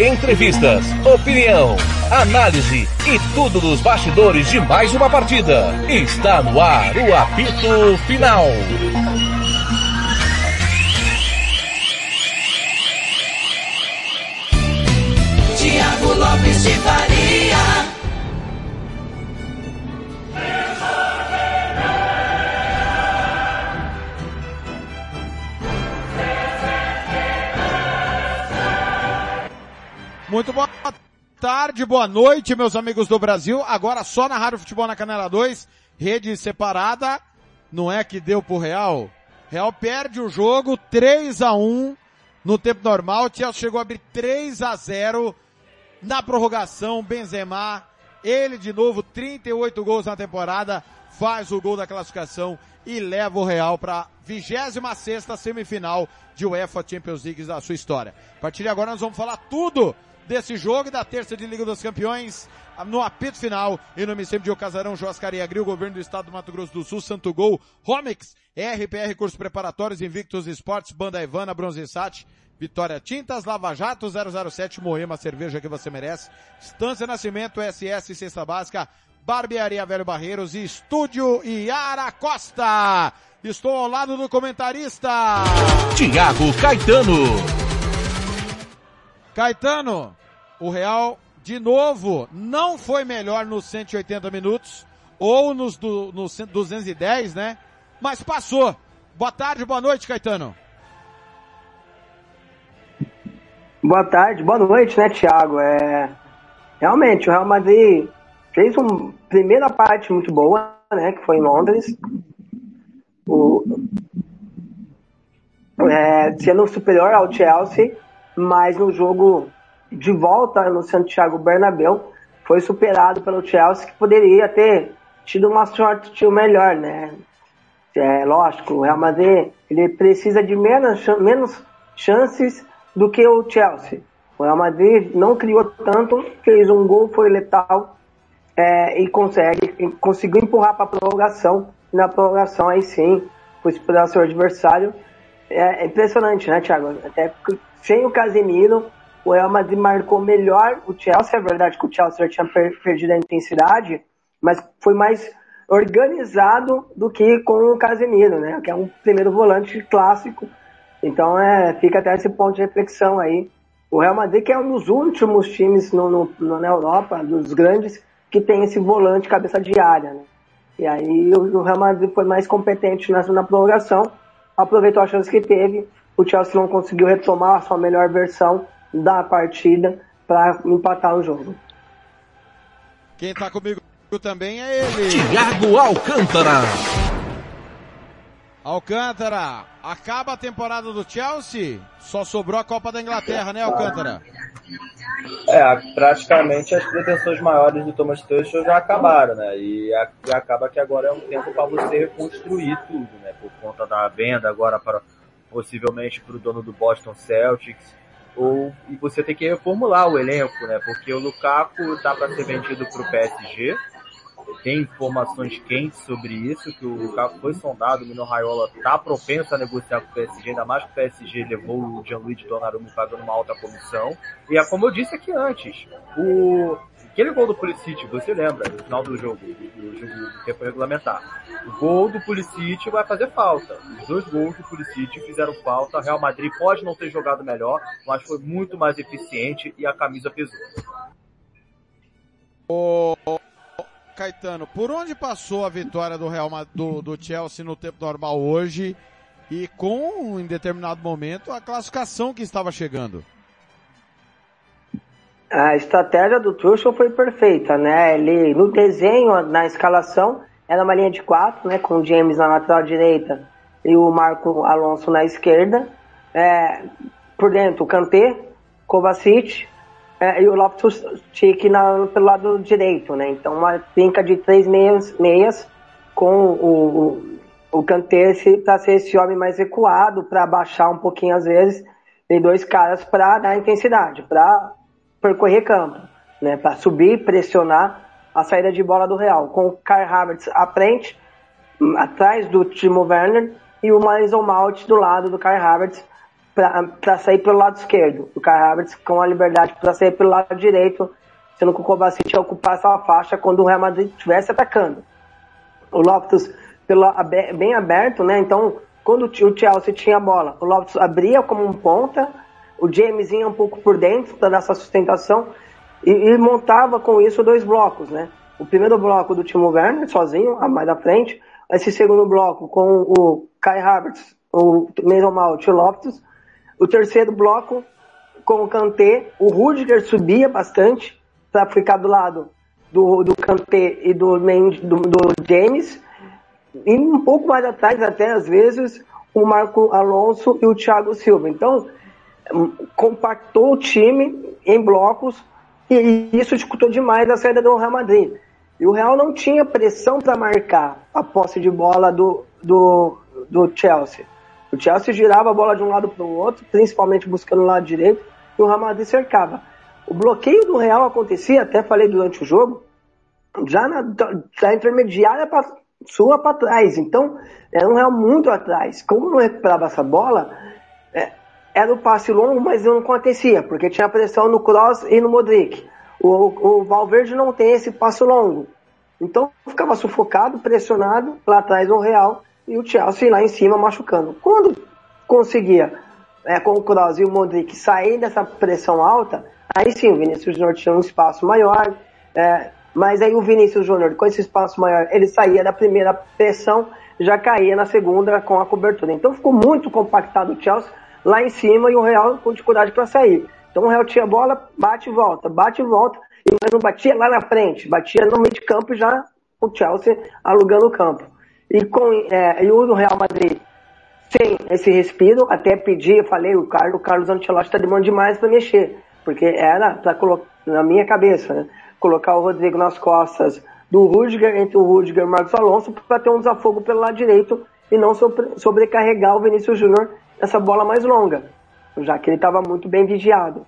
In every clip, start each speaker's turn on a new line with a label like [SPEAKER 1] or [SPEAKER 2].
[SPEAKER 1] Entrevistas, opinião, análise e tudo dos bastidores de mais uma partida. Está no ar o apito final.
[SPEAKER 2] Tiago Lopes de Faria.
[SPEAKER 3] Muito boa tarde, boa noite, meus amigos do Brasil. Agora só na Rádio Futebol na Canela 2, rede separada. Não é que deu pro Real? Real perde o jogo 3 a 1 no tempo normal. O Chelsea chegou a abrir 3 a 0 na prorrogação. Benzema, ele de novo, 38 gols na temporada, faz o gol da classificação e leva o Real para 26 semifinal de UEFA Champions League da sua história. A partir de agora nós vamos falar tudo desse jogo e da terça de Liga dos Campeões no apito final. Em nome sempre de Ocasarão, Joascaria Agril, Governo do Estado do Mato Grosso do Sul, Santo Gol, Romix, RPR Cursos Preparatórios, Invictus Esportes, Banda Ivana, Bronze Sat, Vitória Tintas, Lava Jato 007, Moema, cerveja que você merece, Estância Nascimento, SS, Cesta Básica, Barbearia Velho Barreiros e Estúdio Iara Costa. Estou ao lado do comentarista
[SPEAKER 1] Tiago Caetano.
[SPEAKER 3] Caetano, o Real, de novo, não foi melhor nos 180 minutos, ou nos, do, nos 210, né? Mas passou. Boa tarde, boa noite, Caetano.
[SPEAKER 4] Boa tarde, boa noite, né, Thiago? É... Realmente, o Real Madrid fez uma primeira parte muito boa, né, que foi em Londres. O... É, sendo superior ao Chelsea, mas no jogo de volta no Santiago Bernabéu foi superado pelo Chelsea, que poderia ter tido uma sorte melhor, né? É lógico, o Real Madrid ele precisa de menos, menos chances do que o Chelsea. O Real Madrid não criou tanto, fez um gol, foi letal é, e consegue, conseguiu empurrar para a prorrogação. Na prorrogação, aí sim, foi superar seu adversário. É, é impressionante, né, Thiago? Até sem o Casemiro, o Real Madrid marcou melhor o Chelsea. É verdade que o Chelsea já tinha per perdido a intensidade, mas foi mais organizado do que com o Casemiro, né? Que é um primeiro volante clássico. Então é, fica até esse ponto de reflexão aí. O Real Madrid que é um dos últimos times no, no, no, na Europa, dos grandes, que tem esse volante cabeça de área, né? E aí o, o Real Madrid foi mais competente nessa na prorrogação, aproveitou a chance que teve. O Chelsea não conseguiu retomar a sua melhor versão da partida para empatar o jogo.
[SPEAKER 3] Quem está comigo também é ele.
[SPEAKER 1] Tiago Alcântara.
[SPEAKER 3] Alcântara, acaba a temporada do Chelsea, só sobrou a Copa da Inglaterra, né, Alcântara?
[SPEAKER 5] É, praticamente as pretensões maiores do Thomas Tuchel já acabaram, né? E acaba que agora é um tempo para você reconstruir tudo, né? Por conta da venda agora para possivelmente para o dono do Boston Celtics, ou e você tem que reformular o elenco, né? Porque o Lukaku tá para ser vendido para o PSG. Tem informações quentes sobre isso, que o Lukaku foi sondado, o Mino Raiola tá propenso a negociar com o PSG, ainda mais que o PSG levou o Gianluigi Donnarumma pagando uma alta comissão. E é como eu disse aqui antes, o aquele gol do Pulisic, você lembra, no final do jogo, do jogo do tempo regulamentar. O gol do Pulisic vai fazer falta. Os dois gols do Pulisic fizeram falta. O Real Madrid pode não ter jogado melhor, mas foi muito mais eficiente e a camisa pesou.
[SPEAKER 3] Ô, Caetano, por onde passou a vitória do Real do, do Chelsea no tempo normal hoje e com, em determinado momento, a classificação que estava chegando?
[SPEAKER 4] A estratégia do Tuchel foi perfeita, né? Ele, no desenho, na escalação, era uma linha de quatro, né? Com o James na lateral direita e o Marco Alonso na esquerda. É, por dentro, o Kanté, Kovacic é, e o Loftus-Cheek pelo lado direito, né? Então, uma trinca de três meias, meias com o, o Kanté para ser esse homem mais recuado, para baixar um pouquinho às vezes, e dois caras para dar intensidade, para percorrer campo, né, para subir, pressionar a saída de bola do Real, com o Kai Havertz à frente, atrás do Timo Werner e o Mason Mount do lado do Kai Havertz para sair pelo lado esquerdo. O Kai Havertz com a liberdade para sair pelo lado direito, sendo que o Kovacic ia ocupar essa faixa quando o Real Madrid estivesse atacando. O Loftus pelo, bem aberto, né? Então, quando o Chelsea tinha a bola, o Loftus abria como um ponta, o James ia um pouco por dentro para dar essa sustentação e, e, montava com isso dois blocos, né? O primeiro bloco do Timo Werner, sozinho, mais à frente, esse segundo bloco com o Kai Havertz, o Mason Mount e o Loftus, o terceiro bloco com o Kanté, o Rudiger subia bastante para ficar do lado do, do Kanté e do, do, do James, e um pouco mais atrás, até às vezes, o Marco Alonso e o Thiago Silva. Então, compactou o time em blocos e isso dificultou demais a saída do Real Madrid. E o Real não tinha pressão para marcar a posse de bola do, do, do Chelsea. O Chelsea girava a bola de um lado para o outro, principalmente buscando o lado direito, e o Real Madrid cercava. O bloqueio do Real acontecia, até falei durante o jogo, já na da intermediária para sua para trás. Então, era um Real muito atrás. Como não recuperava essa bola, era o passe longo, mas não acontecia, porque tinha pressão no Cross e no Modric. O, o Valverde não tem esse passo longo. Então ficava sufocado, pressionado lá atrás no Real e o Chelsea lá em cima machucando. Quando conseguia, é, com o Kroos e o Modric sair dessa pressão alta, aí sim o Vinícius Júnior tinha um espaço maior, é, mas aí o Vinícius Júnior, com esse espaço maior, ele saía da primeira pressão, já caía na segunda com a cobertura. Então ficou muito compactado o Chelsea lá em cima e o Real com dificuldade para sair. Então o Real tinha bola, bate e volta, bate e volta, e mas não batia lá na frente, batia no meio de campo já o Chelsea alugando o campo. E, com, é, e o Real Madrid sem esse respiro, até pedi, falei, o Carlos, o Carlos Ancelotti está demorando demais para mexer, porque era para colocar na minha cabeça, né? colocar o Rodrigo nas costas do Rudiger, entre o Rudiger e o Marcos Alonso, para ter um desafogo pelo lado direito e não sobre, sobrecarregar o Vinícius Júnior nessa bola mais longa, já que ele estava muito bem vigiado.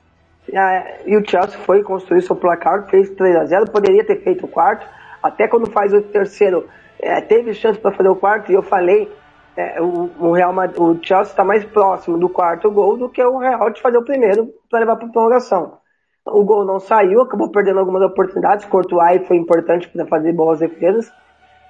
[SPEAKER 4] E o Chelsea foi construir seu placar, fez 3 a 0 poderia ter feito o quarto, até quando faz o terceiro, é, teve chance para fazer o quarto, e eu falei, é, o, o, Real o Chelsea está mais próximo do quarto gol do que o Real de fazer o primeiro para levar para prorrogação. O gol não saiu, acabou perdendo algumas oportunidades. Courtois foi importante para fazer boas defesas.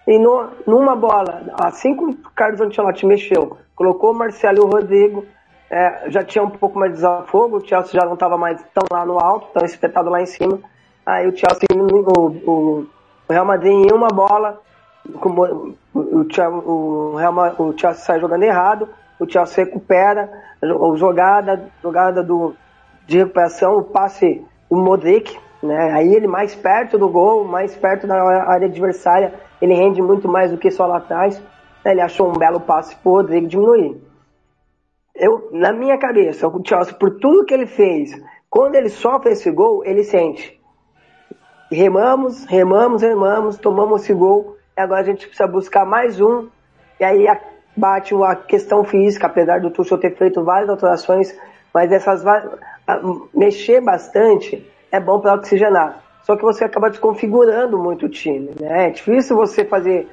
[SPEAKER 4] E no, numa bola, assim que o Carlos Ancelotti mexeu, colocou o Marcelo e o Rodrigo, é, já tinha um pouco mais de desafogo, o Chelsea já não estava mais tão lá no alto, tão espetado lá em cima. Aí o Chelsea, o, o, Real Madrid em uma bola, o, o, o, Real, o Chelsea sai jogando errado, o Chelsea recupera, a jogada, jogada do, de recuperação, o passe do Modric, né? Aí ele mais perto do gol, mais perto da área adversária, ele rende muito mais do que só lá atrás. Ele achou um belo passe pro Rodrigo diminuir. Eu, na minha cabeça, o Chelsea, por tudo que ele fez, quando ele sofre esse gol, ele sente. Remamos, remamos, remamos, tomamos esse gol, e agora a gente precisa buscar mais um, e aí bate a questão física, apesar do Tuchel ter feito várias alterações, mas essas mexer bastante é bom para oxigenar. Só que você acaba desconfigurando muito o time, né? É difícil você fazer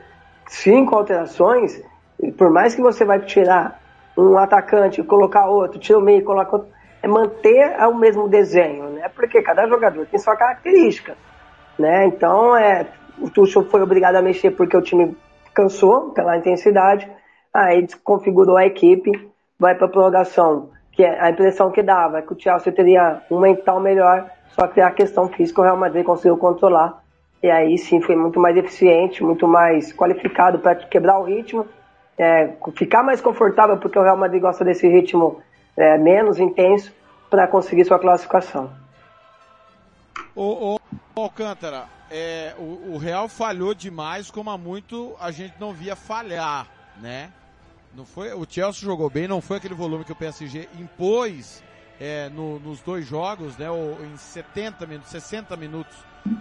[SPEAKER 4] cinco alterações, por mais que você vai tirar um atacante, colocar outro, tira o meio, coloca outro, é manter o mesmo desenho, né? Porque cada jogador tem sua característica, né? Então, é, o Tuchel foi obrigado a mexer porque o time cansou pela intensidade, aí desconfigurou a equipe, vai para prorrogação que a impressão que dava é que o Chelsea teria um mental melhor, só que a questão física o Real Madrid conseguiu controlar. E aí sim foi muito mais eficiente, muito mais qualificado para quebrar o ritmo, é, ficar mais confortável, porque o Real Madrid gosta desse ritmo é, menos intenso, para conseguir sua classificação.
[SPEAKER 3] Ô, ô, Alcântara, é, o, o Real falhou demais, como há muito a gente não via falhar, né? Não foi, o Chelsea jogou bem, não foi aquele volume que o PSG impôs é, no, nos dois jogos, né, ou em 70 minutos, 60 minutos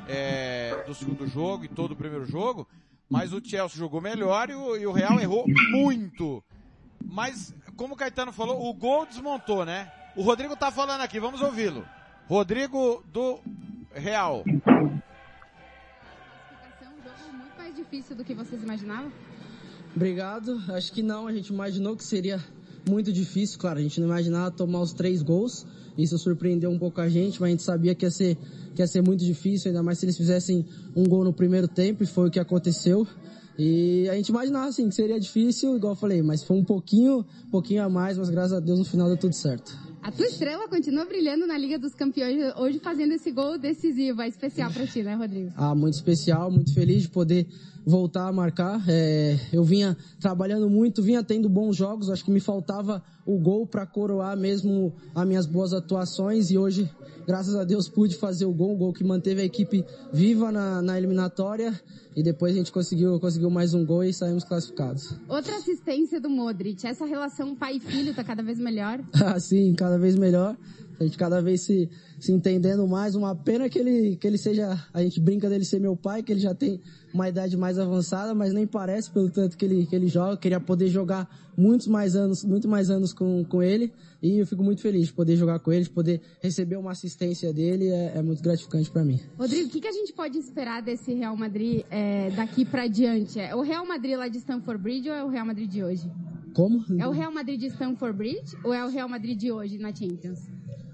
[SPEAKER 3] é, do segundo jogo e todo o primeiro jogo, mas o Chelsea jogou melhor e o, e o Real errou muito. Mas, como o Caetano falou, o gol desmontou, né? O Rodrigo tá falando aqui, vamos ouvi-lo. Rodrigo do Real.
[SPEAKER 6] Um jogo muito mais difícil do que vocês imaginavam?
[SPEAKER 7] Obrigado. Acho que não, a gente imaginou que seria muito difícil, claro, a gente não imaginava tomar os três gols, isso surpreendeu um pouco a gente, mas a gente sabia que ia ser, que ia ser muito difícil, ainda mais se eles fizessem um gol no primeiro tempo, e foi o que aconteceu. E a gente imaginava assim que seria difícil, igual eu falei, mas foi um pouquinho, pouquinho a mais, mas graças a Deus no final deu tudo certo.
[SPEAKER 6] A tua estrela continua brilhando na Liga dos Campeões, hoje fazendo esse gol decisivo, é especial para ti, né, Rodrigo?
[SPEAKER 7] Ah, muito especial, muito feliz de poder voltar a marcar. É, eu vinha trabalhando muito, vinha tendo bons jogos, acho que me faltava o gol para coroar mesmo as minhas boas atuações e hoje, graças a Deus, pude fazer o gol, um gol que manteve a equipe viva na, na eliminatória e depois a gente conseguiu, conseguiu mais um gol e saímos classificados.
[SPEAKER 6] Outra assistência do Modric, essa relação pai e filho tá cada vez melhor?
[SPEAKER 7] ah, sim, cada vez melhor. A gente cada vez se, se entendendo mais. Uma pena que ele, que ele seja, a gente brinca dele ser meu pai, que ele já tem uma idade mais avançada, mas nem parece pelo tanto que ele, que ele joga. Queria poder jogar muitos mais anos, muito mais anos com, com ele. E eu fico muito feliz de poder jogar com ele, de poder receber uma assistência dele, é, é muito gratificante para mim.
[SPEAKER 6] Rodrigo, o que, que, a gente pode esperar desse Real Madrid é, daqui para diante? É o Real Madrid lá de Stamford Bridge ou é o Real Madrid de hoje?
[SPEAKER 7] Como?
[SPEAKER 6] É o Real Madrid de Stamford Bridge ou é o Real Madrid de hoje na Champions?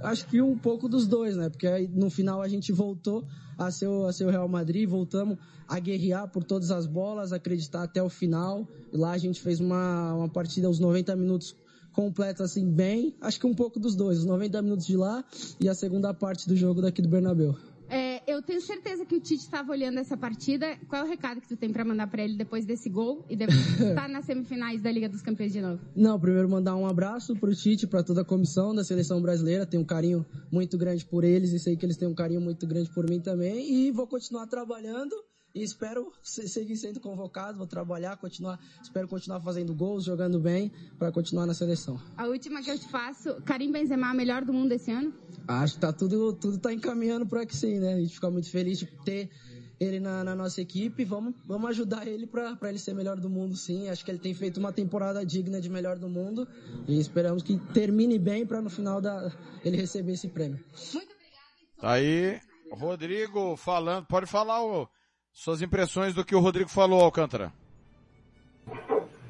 [SPEAKER 7] Acho que um pouco dos dois, né? Porque aí, no final a gente voltou a ser, o, a ser o Real Madrid, voltamos a guerrear por todas as bolas, acreditar até o final. E lá a gente fez uma, uma partida aos 90 minutos completa assim bem. Acho que um pouco dos dois, os 90 minutos de lá e a segunda parte do jogo daqui do Bernabéu.
[SPEAKER 6] É, eu tenho certeza que o Tite estava olhando essa partida. Qual é o recado que tu tem para mandar para ele depois desse gol e depois estar nas semifinais da Liga dos Campeões de novo?
[SPEAKER 7] Não, primeiro mandar um abraço pro Tite, para toda a comissão da seleção brasileira. Tenho um carinho muito grande por eles e sei que eles têm um carinho muito grande por mim também. E vou continuar trabalhando e espero seguir sendo convocado, vou trabalhar, continuar, espero continuar fazendo gols, jogando bem para continuar na seleção.
[SPEAKER 6] A última que eu te faço, Karim Benzema, melhor do mundo esse ano?
[SPEAKER 7] Acho que tá tudo, tudo tá encaminhando para que sim, né? A gente fica muito feliz de ter ele na, na nossa equipe, vamos, vamos ajudar ele para ele ser melhor do mundo, sim. Acho que ele tem feito uma temporada digna de melhor do mundo e esperamos que termine bem para no final da, ele receber esse prêmio.
[SPEAKER 6] Muito obrigada.
[SPEAKER 3] Tá aí, Rodrigo falando, pode falar o suas impressões do que o Rodrigo falou, Alcântara.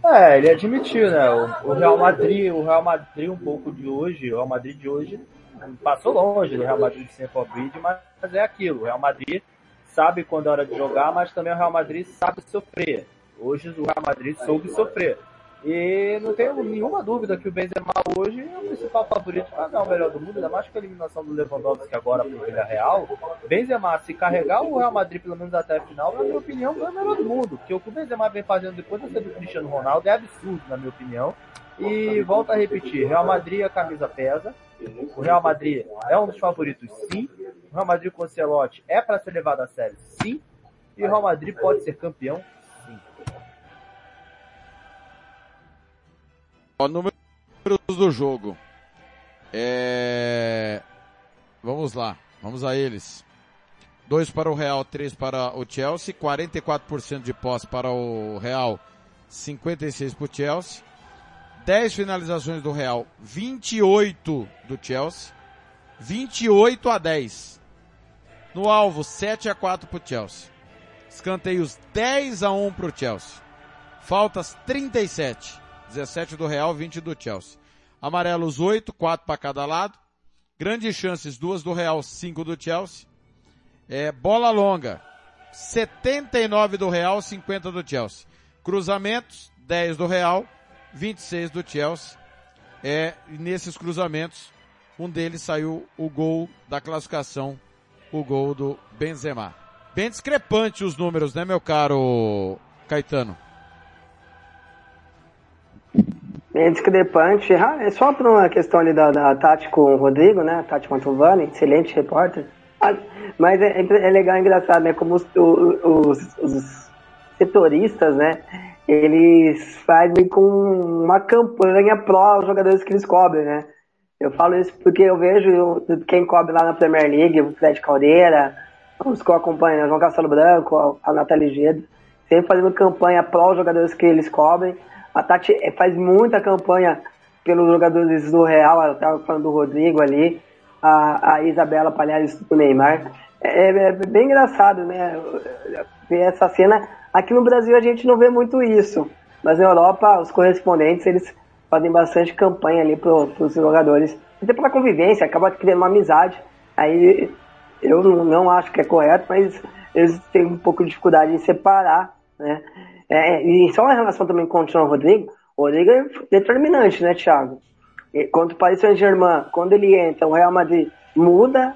[SPEAKER 5] É, ele admitiu, né? O, Real Madrid, o Real Madrid um pouco de hoje, o Real Madrid de hoje passou longe do Real Madrid de Bridge, mas, mas é aquilo. O Real Madrid sabe quando é hora de jogar, mas também o Real Madrid sabe sofrer. Hoje o Real Madrid soube sofrer. E não tenho nenhuma dúvida que o Benzema hoje é o principal favorito para ganhar o melhor do mundo, ainda mais com a eliminação do Lewandowski agora para o Real. Benzema, se carregar o Real Madrid pelo menos até a final, na minha opinião, é o melhor do mundo. Porque o que o Benzema vem fazendo depois da do Cristiano Ronaldo é absurdo, na minha opinião. E volto a repetir, Real Madrid a camisa pesa. O Real Madrid é um dos favoritos, sim. O Real Madrid com o Celote é para ser levado a sério, sim. E o Real Madrid pode ser campeão,
[SPEAKER 3] Ó, números do jogo. É... Vamos lá, vamos a eles. 2 para o Real, 3 para o Chelsea, 44% de posse para o Real, 56 para o Chelsea. 10 finalizações do Real, 28 do Chelsea. 28 a 10. No alvo, 7 a 4 para o Chelsea. Escanteios 10 a 1 para o Chelsea. Faltas 37. 17 do Real, 20 do Chelsea. Amarelos 8, 4 para cada lado. Grandes chances, duas do Real, 5 do Chelsea. É, bola longa, 79 do Real, 50 do Chelsea. Cruzamentos, 10 do Real, 26 do Chelsea. É, nesses cruzamentos, um deles saiu o gol da classificação, o gol do Benzema. Bem discrepante os números, né, meu caro Caetano?
[SPEAKER 4] Bem discrepante. Ah, é só por uma questão ali da, da Tati com o Rodrigo, né? Tati Mantovani, excelente repórter. Ah, mas é, é, legal, é engraçado, né? Como os, os, os setoristas, né? Eles fazem com uma campanha pró os jogadores que eles cobrem, né? Eu falo isso porque eu vejo quem cobre lá na Premier League, o Fred Caldeira, os que eu acompanho, né? João Castelo Branco, a Natália Gedo, sempre fazendo campanha pró os jogadores que eles cobrem. A Tati eh, faz muita campanha pelos jogadores do Real, ela estava falando do Rodrigo ali, a, a Isabela Palhares do Neymar. É, é, é bem engraçado, né? Ver essa cena. Aqui no Brasil a gente não vê muito isso, mas na Europa os correspondentes eles fazem bastante campanha ali para os jogadores, até pela convivência, acaba criando uma amizade. Aí eu não, não acho que é correto, mas eles têm um pouco de dificuldade em separar, né? É, e só em relação também com o João Rodrigo, o Rodrigo é determinante, né, Thiago? E quanto o Paris Saint-Germain, quando ele entra, o Real Madrid muda,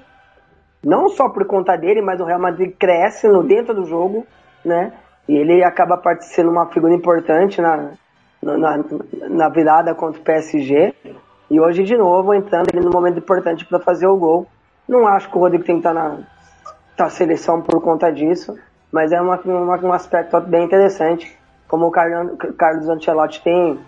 [SPEAKER 4] não só por conta dele, mas o Real Madrid cresce no dentro do jogo, né? E ele acaba participando uma figura importante na, na, na virada contra o PSG. E hoje, de novo, entrando ele no momento importante para fazer o gol. Não acho que o Rodrigo tem que estar na, na seleção por conta disso, mas é uma, uma, um aspecto bem interessante, como o Carlos Ancelotti tem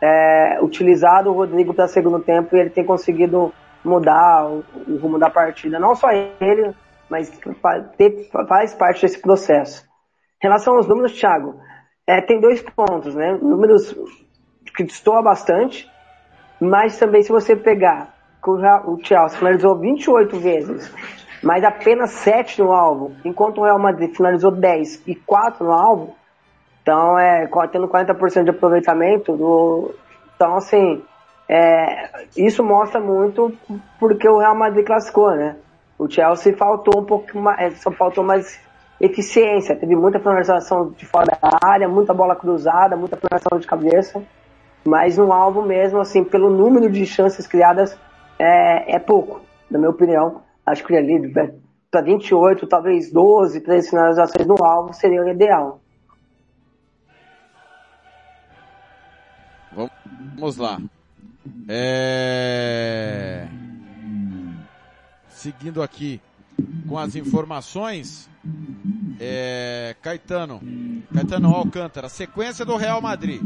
[SPEAKER 4] é, utilizado o Rodrigo para segundo tempo e ele tem conseguido mudar o, o, rumo da partida. Não só ele, mas faz parte desse processo. Em relação aos números, Thiago, é, tem dois pontos, né? Números que destoa bastante, mas também se você pegar o Chelsea finalizou 28 vezes, mas apenas 7 no alvo, enquanto o Real Madrid finalizou 10 e 4 no alvo, então é tendo 40% de aproveitamento, do, então assim, é, isso mostra muito porque o Real Madrid classificou, né? O Chelsea faltou um pouco mais, é, só faltou mais eficiência, teve muita finalização de fora da área, muita bola cruzada, muita finalização de cabeça, mas no alvo mesmo, assim, pelo número de chances criadas, é, é pouco, na minha opinião. Acho que ali para 28, talvez 12, 13 finalizações no alvo seria o ideal.
[SPEAKER 3] Vamos lá. É... Seguindo aqui com as informações, é... Caetano, Caetano Alcântara, sequência do Real Madrid.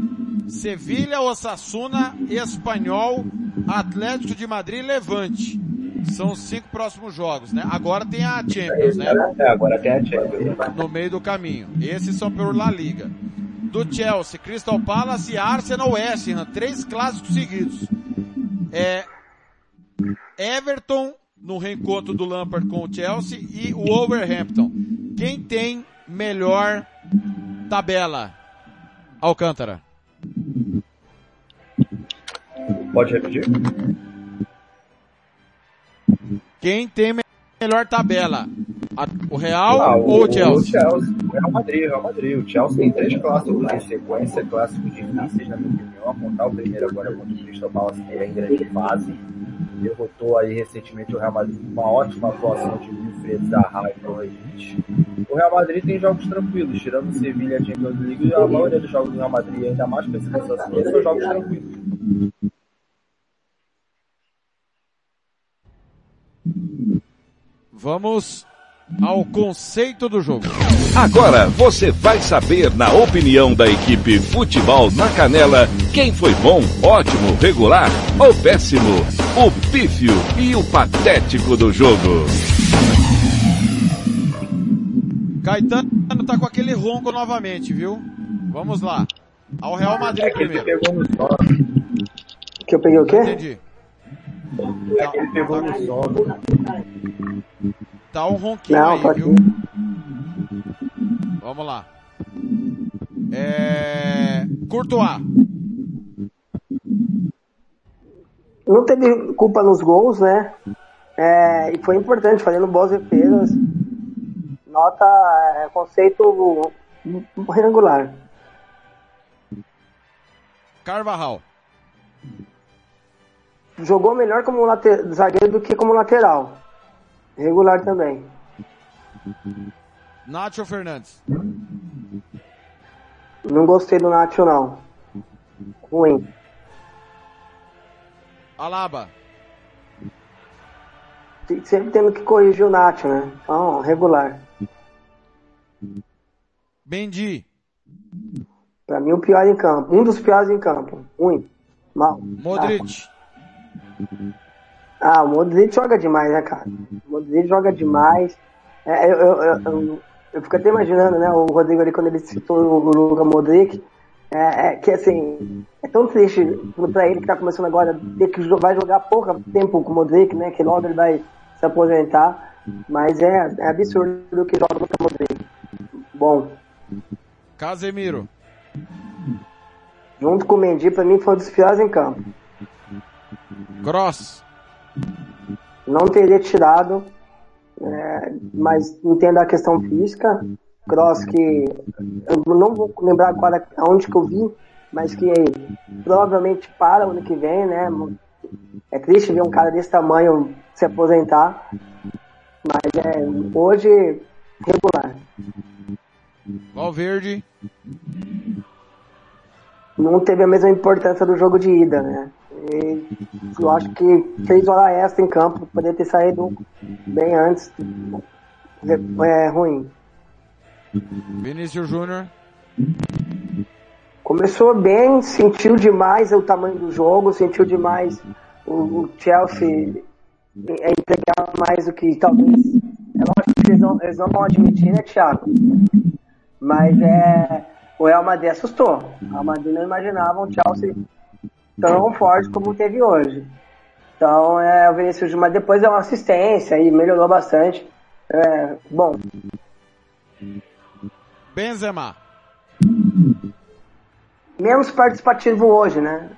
[SPEAKER 3] Sevilha, Osasuna, Espanhol, Atlético de Madrid Levante. São os cinco próximos jogos, né? Agora tem a Champions, né?
[SPEAKER 5] É, agora tem a Champions.
[SPEAKER 3] No meio do caminho. Esses são pelo La Liga. Do Chelsea, Crystal Palace e Arsenal West Ham. Três clássicos seguidos. É, Everton no reencontro do Lampard com o Chelsea e o Wolverhampton. Quem tem melhor tabela? Alcântara.
[SPEAKER 5] Pode repetir?
[SPEAKER 3] Quem tem melhor tabela? A, o Real ah, ou o, Chelsea? O
[SPEAKER 5] Chelsea. O Real Madrid, Real Madrid. O Chelsea tem três clássicos em sequência, clássicos difíceis, na minha opinião. Apontar o primeiro agora contra o Crystal Palace, que é em grande fase. Derrotou aí recentemente o Real Madrid com uma ótima atuação de Wilfred Zaha e Correios. O Real Madrid tem jogos tranquilos, tirando o Sevilha e a Champions League, a maioria dos jogos do Real Madrid, ainda mais com esse cansaço, são jogos tranquilos.
[SPEAKER 3] Vamos ao conceito do jogo.
[SPEAKER 1] Agora você vai saber, na opinião da equipe Futebol na Canela, quem foi bom, ótimo, regular ou péssimo, o pífio e o patético do jogo.
[SPEAKER 3] Caetano tá com aquele ronco novamente, viu? Vamos lá. Ao Real Madrid
[SPEAKER 5] é que
[SPEAKER 3] primeiro.
[SPEAKER 5] Ele pegou no.
[SPEAKER 4] Que eu peguei o quê?
[SPEAKER 3] Entendi.
[SPEAKER 5] É que ele pegou no sono.
[SPEAKER 3] Tá um ronquinho
[SPEAKER 4] Não,
[SPEAKER 3] aí,
[SPEAKER 4] pode
[SPEAKER 3] viu? Vamos lá. É... Courtois.
[SPEAKER 4] Não teve culpa nos gols, né? É, e foi importante, fazendo boas defesas. Nota é, conceito regular.
[SPEAKER 3] Carvajal.
[SPEAKER 4] Jogou melhor como late- zagueiro do que como lateral. Regular também.
[SPEAKER 3] Nacho Fernandes.
[SPEAKER 4] Não gostei do Nacho, não. Ruim.
[SPEAKER 3] Alaba.
[SPEAKER 4] Sempre tendo que corrigir o Nacho, né? Então, regular.
[SPEAKER 3] Mendy.
[SPEAKER 4] Pra mim, o pior em campo. Um dos piores em campo. Ruim. Mal.
[SPEAKER 3] Modric.
[SPEAKER 4] Ah, o Modric joga demais, né, cara? O Modric joga demais. É, eu, eu, eu, eu fico até imaginando, né, o Rodrigo ali quando ele citou o Luka Modric, é, é, que assim, é tão triste pra ele que tá começando agora, ter que vai jogar pouco tempo com o Modric, né, que logo ele vai se aposentar, mas é, é absurdo o que joga o Modric. Bom,
[SPEAKER 3] Casemiro.
[SPEAKER 4] junto com o Mendy, pra mim foi um dos piores em campo.
[SPEAKER 3] Cross.
[SPEAKER 4] não teria tirado, é, mas entendo a questão física. Cross que eu não vou lembrar agora aonde que eu vi, mas que provavelmente para o ano que vem, né? É triste ver um cara desse tamanho se aposentar, mas é hoje regular.
[SPEAKER 3] Valverde.
[SPEAKER 4] Não teve a mesma importância do jogo de ida, né? E eu acho que fez hora extra em campo, poderia ter saído bem antes. É ruim.
[SPEAKER 3] Vinícius Júnior.
[SPEAKER 4] Começou bem, sentiu demais o tamanho do jogo, sentiu demais o, o Chelsea é, entregar mais do que talvez. É lógico que eles não, eles não vão admitir, né, Thiago? Mas é, o Real Madrid assustou. O Real Madrid não imaginava um Chelsea tão forte como teve hoje. Então, é, o Vinícius Júnior depois deu uma assistência e melhorou bastante. É, bom,
[SPEAKER 3] Benzema.
[SPEAKER 4] menos participativo hoje, né?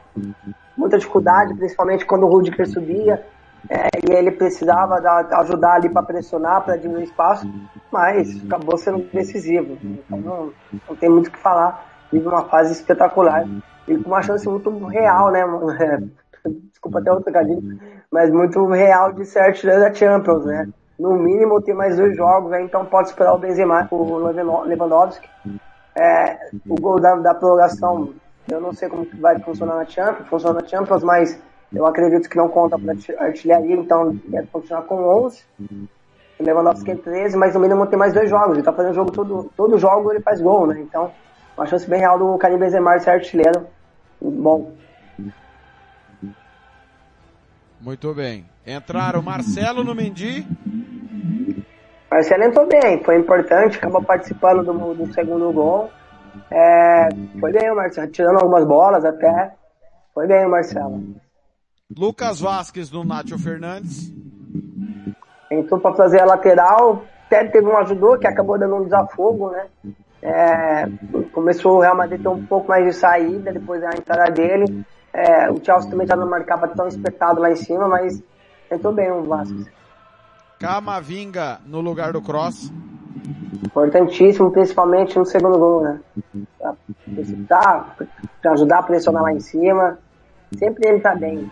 [SPEAKER 4] Muita dificuldade, principalmente quando o Rudiger subia é, e ele precisava da- ajudar ali para pressionar, para diminuir espaço, mas acabou sendo decisivo. Então não, não tem muito o que falar. Vive uma fase espetacular uma chance muito real, né? É, Desculpa até o trocadilho, mas muito real de ser artilheiro da Champions, né? No mínimo tem mais dois jogos, né? então pode esperar o Benzema, o Lewandowski. É, o gol da, da prorrogação, eu não sei como que vai funcionar na Champions, funciona na Champions, mas eu acredito que não conta para artilharia, então deve continuar com 11. O Lewandowski tem 13, mas no mínimo tem mais dois jogos. Ele tá fazendo jogo todo, todo jogo ele faz gol, né? Então, uma chance bem real do Karim Benzema ser artilheiro. Bom,
[SPEAKER 3] Muito bem. Entraram Marcelo no Mendy.
[SPEAKER 4] Marcelo entrou bem, foi importante, acabou participando do, do segundo gol. É, foi bem o Marcelo, tirando algumas bolas até. Foi bem o Marcelo.
[SPEAKER 3] Lucas Vasquez no Nacho Fernandes.
[SPEAKER 4] entrou para fazer a lateral, até teve um ajudou que acabou dando um desafogo, né? É, começou o Real Madrid ter um pouco mais de saída depois da entrada dele. É, o Chelsea também já não marcava tão espetado lá em cima, mas entrou bem o Vasco.
[SPEAKER 3] Camavinga no lugar do Cross.
[SPEAKER 4] Importantíssimo, principalmente no segundo gol, né? Pra, pra, pra ajudar a pressionar lá em cima. Sempre ele tá bem.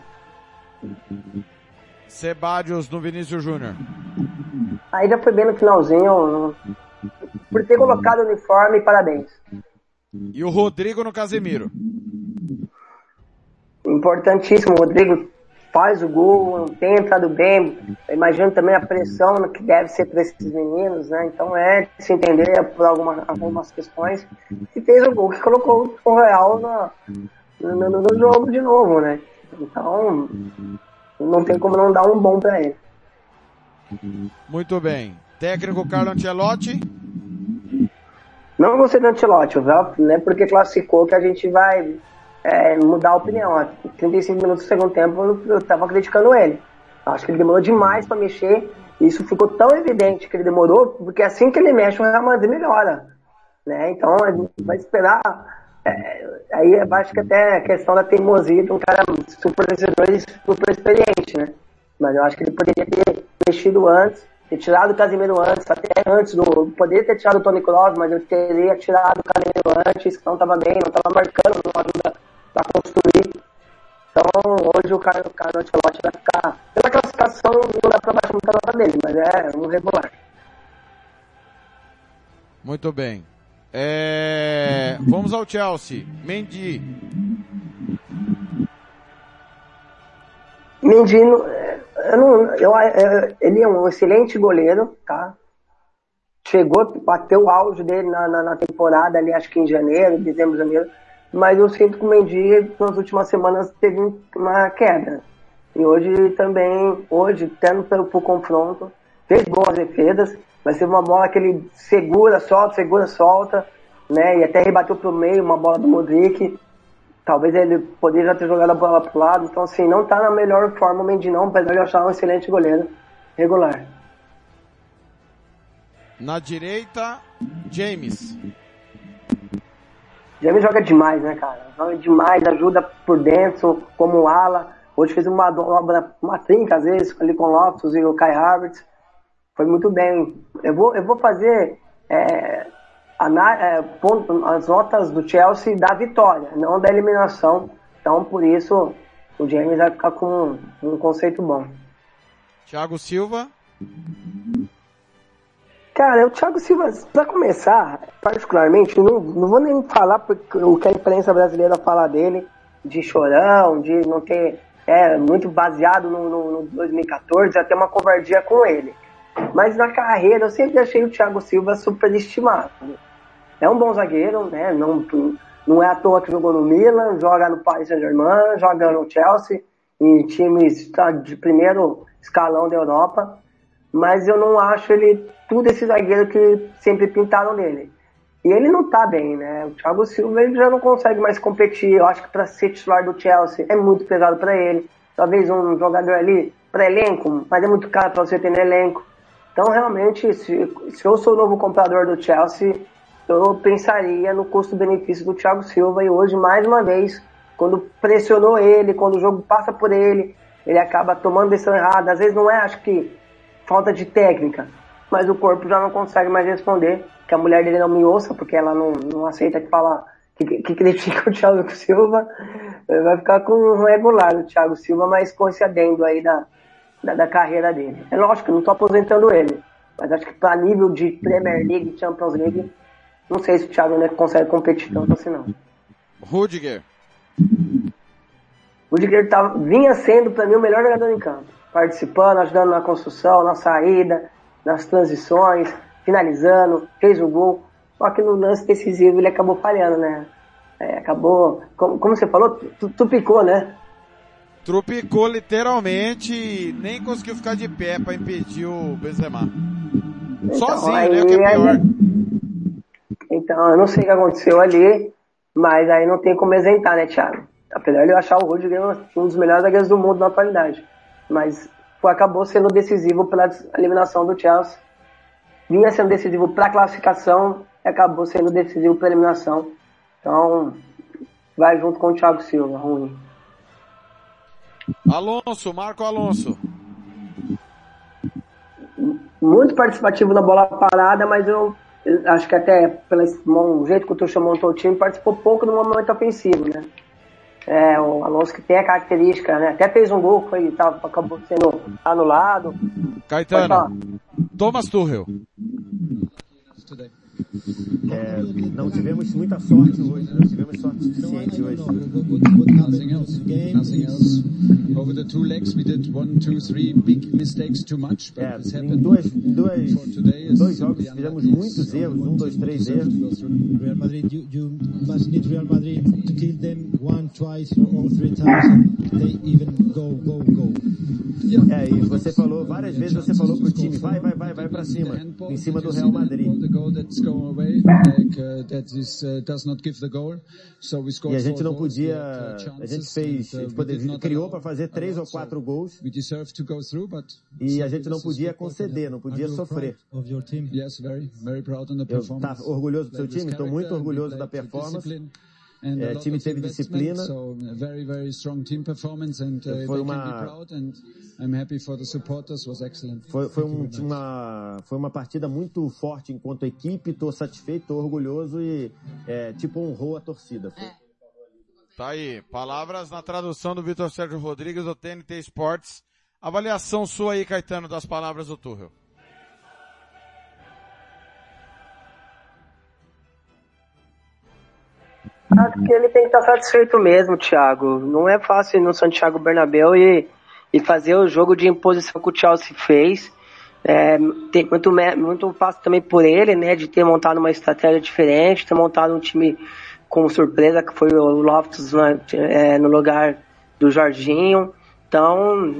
[SPEAKER 3] Sebadios no Vinícius Júnior.
[SPEAKER 4] Aí já foi bem no finalzinho. Por ter colocado o uniforme, parabéns.
[SPEAKER 3] E o Rodrigo no Casemiro.
[SPEAKER 4] importantíssimo. O Rodrigo faz o gol, tem entrado bem. Eu imagino também a pressão que deve ser para esses meninos, né? Então é se entender por alguma, algumas questões. E fez o gol que colocou o Real na, no, no, no jogo de novo, né? Então não tem como não dar um bom para ele.
[SPEAKER 3] Muito bem. Técnico Carlo Ancelotti.
[SPEAKER 4] Não gostei do Ancelotti, não é porque classificou que a gente vai é, mudar a opinião. Ó. 35 minutos do segundo tempo eu, eu tava criticando ele. Acho que ele demorou demais para mexer. E isso ficou tão evidente que ele demorou, porque assim que ele mexe, o Real Madrid melhora. Né? Então a gente vai esperar. É, aí acho que até a questão da teimosia de um cara super vencedor e super experiente, né? Mas eu acho que ele poderia ter mexido antes, ter tirado o Casimiro antes, até antes do. Poderia ter tirado o Tony Kroos, mas eu teria tirado o Casimiro antes, que não estava bem, não estava marcando, não ajuda para construir. Então hoje o cara, o cara Ancelotti vai ficar. Pela classificação não dá para baixar muita nota dele, mas é um regular.
[SPEAKER 3] Muito bem. É... Vamos ao Chelsea. Mendy.
[SPEAKER 4] Mendino, eu não, eu, eu, ele é um excelente goleiro, tá? Chegou, bateu o auge dele na, na, na, temporada ali, acho que em janeiro, dezembro, janeiro. Mas eu sinto que o Mendy, nas últimas semanas, teve uma queda. E hoje também, hoje, tendo pelo, pelo confronto, fez boas defesas. mas teve uma bola que ele segura, solta, segura, solta, né? E até rebateu pro meio uma bola do Modric. Talvez ele poderia ter jogado a bola pro lado. Então, assim, não tá na melhor forma o Mendy não, apesar de achar um excelente goleiro regular.
[SPEAKER 3] Na direita, James.
[SPEAKER 4] James joga demais, né, cara? Joga demais, ajuda por dentro, como ala. Hoje fez uma dobra, uma trinca, às vezes, ali com o Loftus e o Kai Havertz. Foi muito bem. Eu vou, eu vou fazer é, as notas do Chelsea da vitória, não da eliminação. Então, por isso, o James vai ficar com um, um conceito bom.
[SPEAKER 3] Thiago Silva.
[SPEAKER 4] Cara, o Thiago Silva, pra começar, particularmente, não, não vou nem falar porque, o que a imprensa brasileira fala dele, de chorão, de não ter. É, muito baseado no, no, no 2014, até uma covardia com ele. Mas na carreira, eu sempre achei o Thiago Silva superestimado. É um bom zagueiro, né? Não, não é à toa que jogou no Milan, joga no Paris Saint-Germain, joga no Chelsea, em times tá, de primeiro escalão da Europa mas eu não acho ele tudo esse zagueiro que sempre pintaram nele. E ele não tá bem, né? O Thiago Silva ele já não consegue mais competir. Eu acho que para ser titular do Chelsea é muito pesado para ele. Talvez um jogador ali para elenco, mas é muito caro para você ter no elenco. Então, realmente, se, se eu sou o novo comprador do Chelsea, eu pensaria no custo-benefício do Thiago Silva. E hoje, mais uma vez, quando pressionou ele, quando o jogo passa por ele, ele acaba tomando decisão errada. Às vezes não é, acho que falta de técnica, mas o corpo já não consegue mais responder, que a mulher dele não me ouça, porque ela não, não aceita que fala, que, que critica o Thiago Silva, vai ficar com um regular o Thiago Silva, mas com esse adendo aí da, da, da carreira dele. É lógico, não tô aposentando ele, mas acho que para nível de Premier League, Champions League, não sei se o Thiago consegue competir tanto assim não.
[SPEAKER 3] Rudiger.
[SPEAKER 4] O Rudiger tá, vinha sendo para mim o melhor jogador em campo, participando, ajudando na construção, na saída, nas transições, finalizando, fez o gol. Só que no lance decisivo ele acabou falhando, né? É, acabou, como, como, você falou, tu, tu picou, né?
[SPEAKER 3] Trupicou literalmente e nem conseguiu ficar de pé para impedir o Benzema. Então, Sozinho, aí, né? Que é pior.
[SPEAKER 4] Aí, então, eu não sei o que aconteceu ali, mas aí não tem como isentar, né, Thiago? Apesar de eu achar o Rudiger um dos melhores zagueiros do mundo na atualidade. Mas foi, acabou sendo decisivo pela eliminação do Chelsea. Vinha sendo decisivo para a classificação e acabou sendo decisivo para a eliminação. Então, vai junto com o Thiago Silva, ruim.
[SPEAKER 3] Alonso, Marco Alonso.
[SPEAKER 4] Muito participativo na bola parada, mas eu acho que até pelo jeito que o Tuchel montou o time, participou pouco no momento ofensivo, né? É, o Alonso que tem a característica, né? Até fez um gol, foi, tava, acabou sendo anulado.
[SPEAKER 3] Caetano, Thomas Tuchel.
[SPEAKER 8] É, não tivemos muita sorte hoje, não tivemos sorte suficiente hoje.
[SPEAKER 9] Nothing else. Nothing else. Over the two legs we did one, two, three big mistakes too much. But
[SPEAKER 8] É,
[SPEAKER 9] this
[SPEAKER 8] em
[SPEAKER 9] happened
[SPEAKER 8] dois, dois, dois jogos fizemos muitos erros, um, dois, três erros.
[SPEAKER 10] Real Madrid, you, you must need Real Madrid to kill them one, twice, or three times, they even go, go, go.
[SPEAKER 8] É, e você falou, várias vezes você falou pro time, vai, vai, vai, vai pra cima, em cima do Real Madrid.
[SPEAKER 9] Like uh, that is uh, does not give the goal. So we
[SPEAKER 8] E a gente não podia,
[SPEAKER 9] uh,
[SPEAKER 8] a gente fez, a gente
[SPEAKER 9] we
[SPEAKER 8] poder,
[SPEAKER 9] did not
[SPEAKER 8] criou para fazer três ou quatro gols
[SPEAKER 9] We deserve to go through, but
[SPEAKER 8] e a gente não podia conceder, não podia sofrer.
[SPEAKER 10] proud of your team?
[SPEAKER 9] Yes, very, very proud on the
[SPEAKER 8] Eu tá orgulhoso do seu time, estou muito orgulhoso da performance. É,
[SPEAKER 9] a lot
[SPEAKER 8] time teve disciplina.
[SPEAKER 9] So a very, very strong team performance, and uh,
[SPEAKER 8] Foi uma-
[SPEAKER 9] be proud. And I'm happy for the supporters. Was excellent.
[SPEAKER 8] Foi, foi, um- uma, foi uma partida muito forte enquanto equipe, estou satisfeito, estou orgulhoso e é, tipo honrou a torcida. Foi-
[SPEAKER 3] Tá aí, palavras na tradução do Vitor Sérgio Rodrigues do TNT Sports. Avaliação sua aí, Caetano, das palavras do Tuchel.
[SPEAKER 4] Acho que ele tem que estar satisfeito mesmo, Thiago. Não é fácil ir no Santiago Bernabéu e, e fazer o jogo de imposição que o Chelsea fez. É, tem muito, muito fácil também por ele, né, de ter montado uma estratégia diferente, ter montado um time com surpresa, que foi o Loftus né, é, no lugar do Jorginho. Então,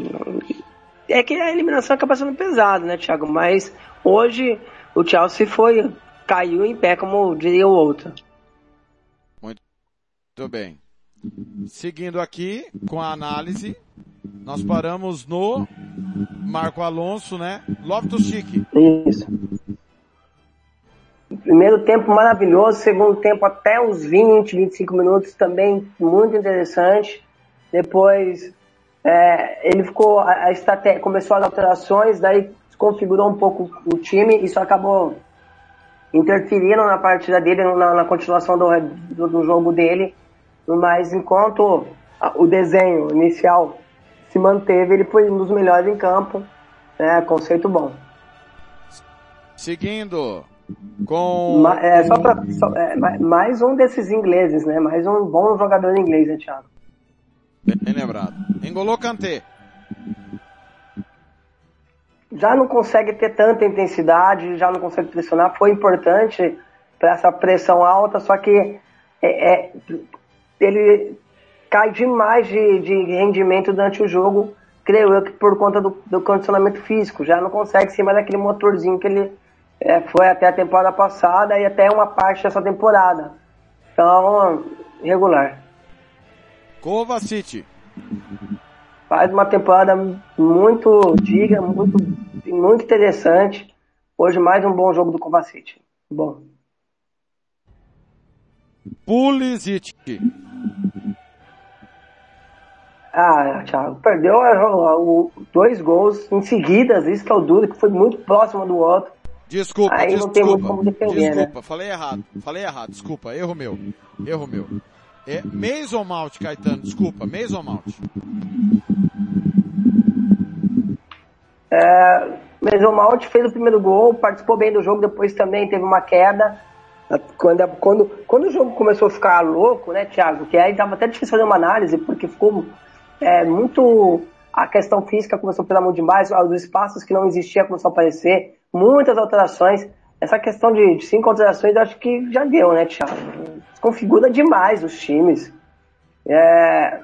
[SPEAKER 4] é que a eliminação acaba sendo pesada, né, Thiago? Mas hoje o Chelsea foi caiu em pé, como diria o outro.
[SPEAKER 3] Muito bem. Seguindo aqui com a análise, nós paramos no Marco Alonso, né? Loftus Chic.
[SPEAKER 4] Isso. Primeiro tempo maravilhoso, segundo tempo até os 20, 25 minutos também muito interessante. Depois é, ele ficou, a, a começou as alterações, daí configurou um pouco o time, isso acabou interferindo na partida dele, na, na continuação do, do, do, jogo dele, mas enquanto o desenho inicial se manteve, ele foi um dos melhores em campo, né, conceito bom.
[SPEAKER 3] Seguindo com...
[SPEAKER 4] Ma, é, só pra, só, é, mais um desses ingleses, né, mais um bom jogador inglês, né, Thiago?
[SPEAKER 3] Bem lembrado. Engolou Kanté
[SPEAKER 4] já não consegue ter tanta intensidade, já não consegue pressionar. Foi importante para essa pressão alta, só que é, é, ele cai demais de, de, rendimento durante o jogo, creio eu que por conta do, do condicionamento físico. Já não consegue ser mais aquele motorzinho que ele é, foi até a temporada passada e até uma parte dessa temporada. Então, regular.
[SPEAKER 3] Kovacic
[SPEAKER 4] faz uma temporada muito diga, muito, muito interessante. Hoje mais um bom jogo do Kovacic. Bom.
[SPEAKER 3] Pulisic.
[SPEAKER 4] Ah, Thiago, perdeu o, dois gols em seguida, isso que é o duro, que foi muito próximo do outro.
[SPEAKER 3] Desculpa, Aí desculpa, não tem muito como defender, desculpa, né? falei errado, falei errado, desculpa, erro meu, erro meu. É Mason Caetano, desculpa, Mason Malt.
[SPEAKER 4] É, Mason fez o primeiro gol, participou bem do jogo, depois também teve uma queda. Quando, quando, quando o jogo começou a ficar louco, né, Thiago? Que aí tava até difícil fazer uma análise, porque ficou é, muito. A questão física começou a pesar muito demais, os espaços que não existiam começaram a aparecer, muitas alterações. Essa questão de, de cinco alterações eu acho que já deu, né, Thiago? Configura demais os times. É,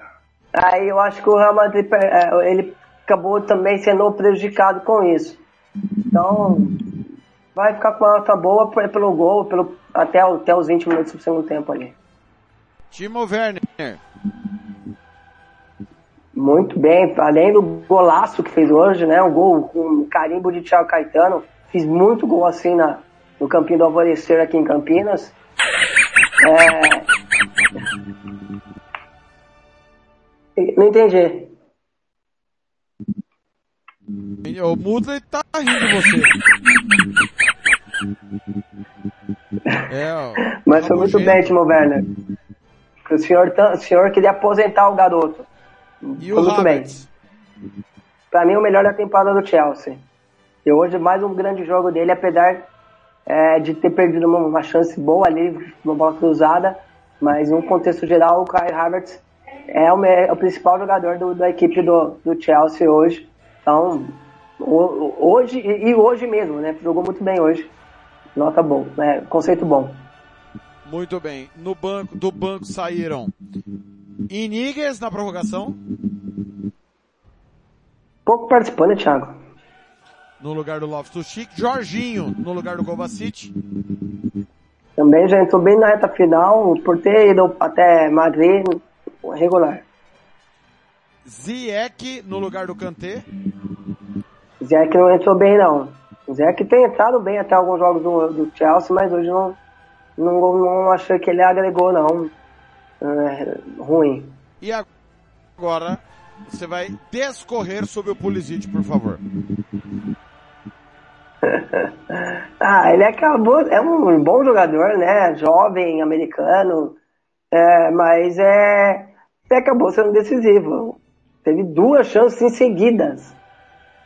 [SPEAKER 4] aí eu acho que o Real Madrid é, ele acabou também sendo prejudicado com isso. Então, vai ficar com uma nota boa pelo gol, pelo, até, até os 20 minutos do segundo tempo ali.
[SPEAKER 3] Timo Werner.
[SPEAKER 4] Muito bem, além do golaço que fez hoje, né? Um gol com um carimbo de Thiago Caetano. Fiz muito gol assim na, no Campinho do Alvorecer aqui em Campinas. É... Não entendi.
[SPEAKER 3] O Mudley tá rindo de você.
[SPEAKER 4] É, ó, Mas foi muito bem, Timo Werner. O senhor, o senhor queria aposentar o garoto.
[SPEAKER 3] E foi o muito
[SPEAKER 4] bem. Pra mim, o melhor da temporada do Chelsea. E hoje, mais um grande jogo dele, apesar é, de ter perdido uma, uma, chance boa ali, uma bola cruzada. Mas, no contexto geral, o Kai Havertz é o, é o principal jogador do, da equipe do, do Chelsea hoje. Então, hoje, e hoje mesmo, né? Jogou muito bem hoje. Nota bom, né? Conceito bom.
[SPEAKER 3] Muito bem. No banco, do banco saíram Inigues na prorrogação.
[SPEAKER 4] Pouco participou, né, Thiago?
[SPEAKER 3] No lugar do Loftus Chic. Jorginho no lugar do Kovacic.
[SPEAKER 4] Também já entrou bem na reta final, por ter ido até Madrid regular.
[SPEAKER 3] Ziyech no lugar do Kanté.
[SPEAKER 4] Ziyech não entrou bem não. Ziyech tem entrado bem até alguns jogos do, do Chelsea, mas hoje não, não, não achei que ele agregou não. É, ruim.
[SPEAKER 3] E agora você vai descorrer sobre o Pulisic, por favor.
[SPEAKER 4] ah, ele acabou, é um bom jogador, né? Jovem, americano, é, mas é, ele acabou sendo decisivo. Teve duas chances em seguidas.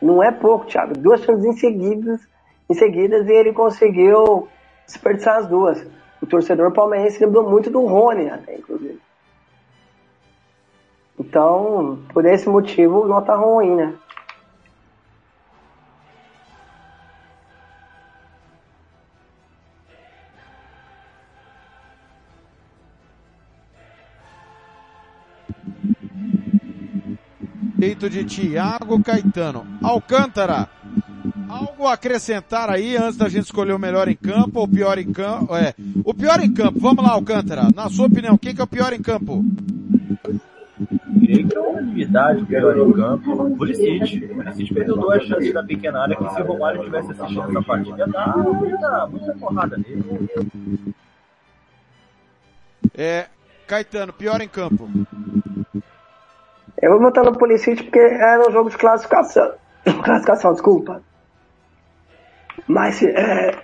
[SPEAKER 4] Não é pouco, Thiago. Duas chances em seguidas, em seguidas e ele conseguiu desperdiçar as duas. O torcedor palmeirense lembrou muito do Rony, até, inclusive. Então, por esse motivo, nota ruim, né?
[SPEAKER 3] respeito de Thiago Caetano. Alcântara, algo a acrescentar aí antes da gente escolher o melhor em campo ou o pior em campo? É, o pior em campo, vamos lá Alcântara, na sua opinião, quem que é o pior em campo?
[SPEAKER 5] Creio que é uma unanimidade o pior em campo. O Pulisic. O Pulisic perdeu duas chances da pequena área que se o Romário tivesse assistindo essa partida, ia dar muita, muita porrada nele.
[SPEAKER 3] É, Caetano, pior em campo.
[SPEAKER 4] Eu vou votar no Pulisic porque era um jogo de classificação. Classificação, desculpa. Mas, é...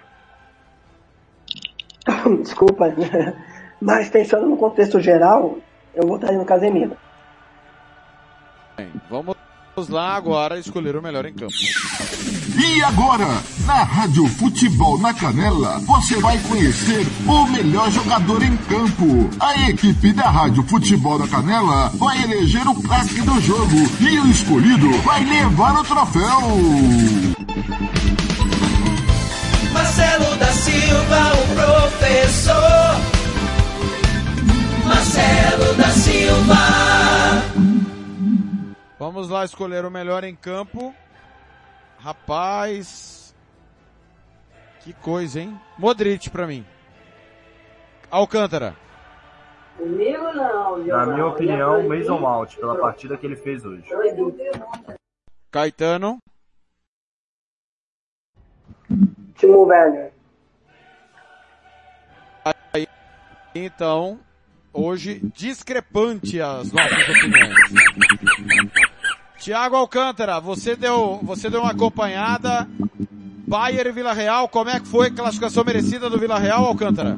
[SPEAKER 4] Desculpa. Mas pensando no contexto geral, eu votaria no Casemiro.
[SPEAKER 3] Bem, vamos lá agora escolher o melhor em campo.
[SPEAKER 11] E agora, na Rádio Futebol na Canela, você vai conhecer o melhor jogador em campo. A equipe da Rádio Futebol na Canela vai eleger o craque do jogo e o escolhido vai levar o troféu.
[SPEAKER 2] Marcelo da Silva, o professor. Marcelo da Silva.
[SPEAKER 3] Vamos lá escolher o melhor em campo. Rapaz. Que coisa, hein? Modric pra mim. Alcântara.
[SPEAKER 4] Comigo não,
[SPEAKER 5] Na minha opinião, Mason Mount, pela partida que ele fez hoje.
[SPEAKER 3] Caetano.
[SPEAKER 4] Timo Werner.
[SPEAKER 3] Aí, Então, hoje discrepante as nossas opiniões. Tiago Alcântara, você deu, você deu uma acompanhada. Bayern e Vila Real, como é que foi a classificação merecida do Vila Real, Alcântara?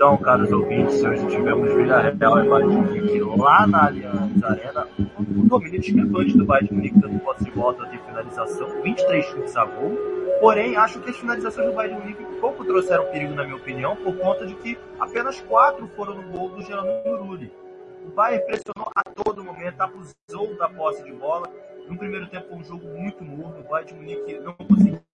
[SPEAKER 5] Então, caros ouvintes, hoje tivemos Villarreal e Bayern de Munique lá na Allianz Arena. Um domínio discrepante do Bayern de Munique, tanto posse de bola, de finalização, 23 chutes a gol. Porém, acho que as finalizações do Bayern de Munique pouco trouxeram perigo, na minha opinião, por conta de que apenas quatro foram no gol do Gerando Rulli. O Bayern pressionou a todo momento, abusou da posse de bola. No primeiro tempo um jogo muito morno. O Bayern de Munique não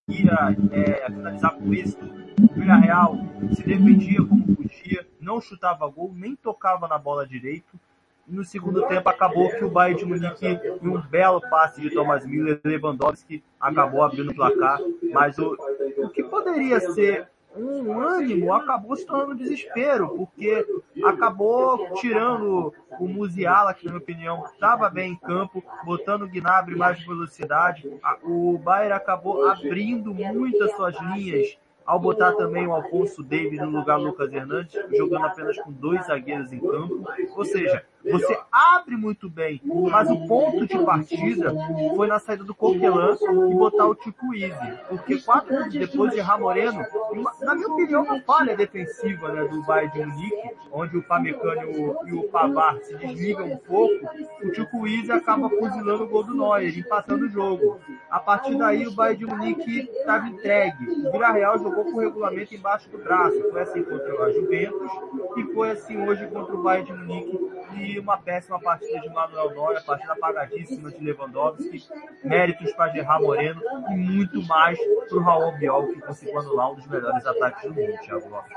[SPEAKER 5] conseguia é, finalizar com êxito. Villarreal se defendia como podia, não chutava gol, nem tocava na bola direito. No segundo tempo acabou que o Bayern de Munique, em um belo passe de Thomas Miller, Lewandowski acabou abrindo o placar. Mas o, o que poderia ser um ânimo acabou se tornando desespero, porque acabou tirando o Musiala, que na minha opinião estava bem em campo, botando o Gnabry mais de velocidade. O Bayern acabou abrindo muitas suas linhas ao botar também o Alfonso Davis no lugar do Lucas Hernandes, jogando apenas com dois zagueiros em campo. Ou seja, você abre muito bem, mas o ponto de partida foi na saída do Coquelin e botar o Tico Easy. Porque quatro minutos depois de Moreno, uma- na minha opinião, uma falha defensiva né, do Bayern de Munique, onde o Pamecano e o, o Pavar se desligam um pouco, o Tico Easy acaba fuzilando o gol do Neuer, empatando o jogo. A partir daí, o Bayern de Munique estava entregue. O Villarreal jogou com o regulamento embaixo do braço. Foi assim contra a Juventus e foi assim hoje contra o Bayern de Munique. E uma péssima partida de Manuel Neuer, partida apagadíssima de Lewandowski. Méritos para Gerard Moreno e muito mais para o Raul Biol, que conseguiu anular um dos melhores ataques do mundo, Thiago Lopes.